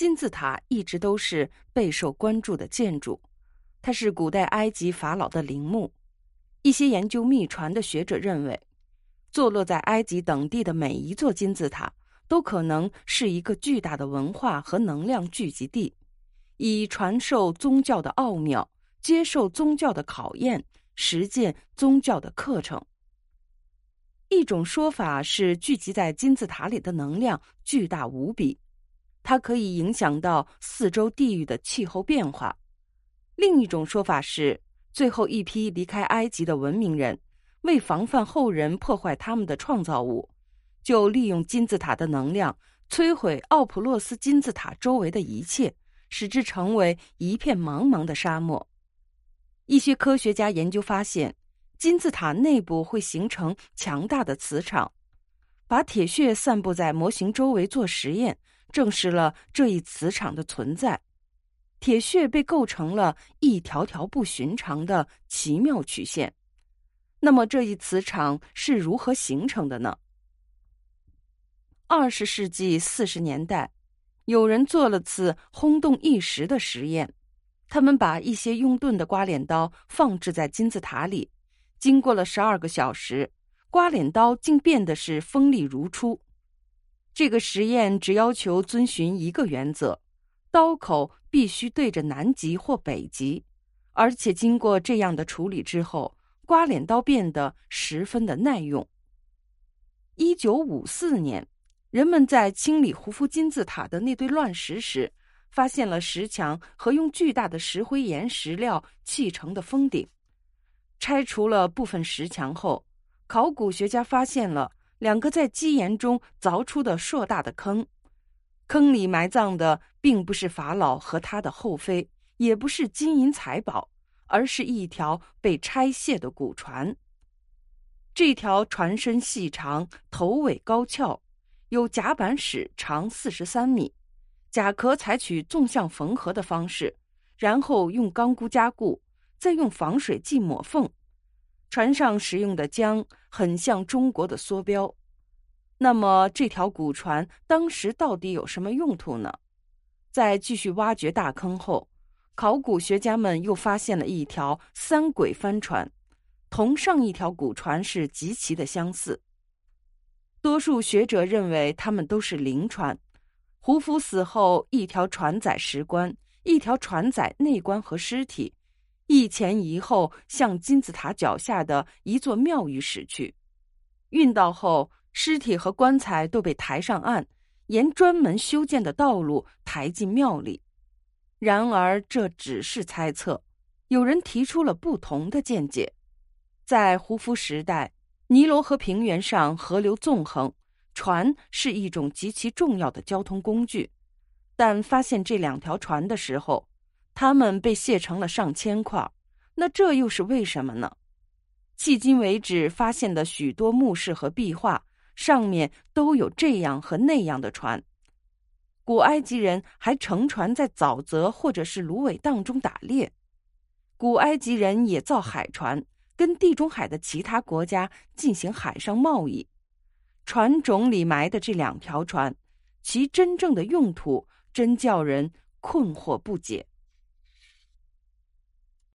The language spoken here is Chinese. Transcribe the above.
金字塔一直都是备受关注的建筑，它是古代埃及法老的陵墓。一些研究秘传的学者认为，坐落在埃及等地的每一座金字塔都可能是一个巨大的文化和能量聚集地，以传授宗教的奥妙、接受宗教的考验、实践宗教的课程。一种说法是，聚集在金字塔里的能量巨大无比，它可以影响到四周地域的气候变化。另一种说法是。最后一批离开埃及的文明人，为防范后人破坏他们的创造物，就利用金字塔的能量摧毁奥普洛斯金字塔周围的一切，使之成为一片茫茫的沙漠。一些科学家研究发现，金字塔内部会形成强大的磁场，把铁屑散布在模型周围做实验，证实了这一磁场的存在。铁屑被构成了一条条不寻常的奇妙曲线。那么，这一磁场是如何形成的呢？二十世纪四十年代，有人做了次轰动一时的实验。他们把一些用钝的刮脸刀放置在金字塔里，经过了十二个小时，刮脸刀竟变得是锋利如初。这个实验只要求遵循一个原则。刀口必须对着南极或北极，而且经过这样的处理之后，刮脸刀变得十分的耐用。一九五四年，人们在清理胡夫金字塔的那堆乱石时，发现了石墙和用巨大的石灰岩石料砌成的封顶。拆除了部分石墙后，考古学家发现了两个在基岩中凿出的硕大的坑。坑里埋葬的并不是法老和他的后妃，也不是金银财宝，而是一条被拆卸的古船。这条船身细长，头尾高翘，有甲板室长四十三米，甲壳采取纵向缝合的方式，然后用钢箍加固，再用防水剂抹缝。船上使用的浆很像中国的梭镖。那么这条古船当时到底有什么用途呢？在继续挖掘大坑后，考古学家们又发现了一条三轨帆船，同上一条古船是极其的相似。多数学者认为它们都是灵船。胡夫死后，一条船载石棺，一条船载内棺和尸体，一前一后向金字塔脚下的一座庙宇驶去，运到后。尸体和棺材都被抬上岸，沿专门修建的道路抬进庙里。然而，这只是猜测。有人提出了不同的见解。在胡夫时代，尼罗河平原上河流纵横，船是一种极其重要的交通工具。但发现这两条船的时候，它们被卸成了上千块。那这又是为什么呢？迄今为止发现的许多墓室和壁画。上面都有这样和那样的船。古埃及人还乘船在沼泽或者是芦苇荡中打猎。古埃及人也造海船，跟地中海的其他国家进行海上贸易。船种里埋的这两条船，其真正的用途真叫人困惑不解。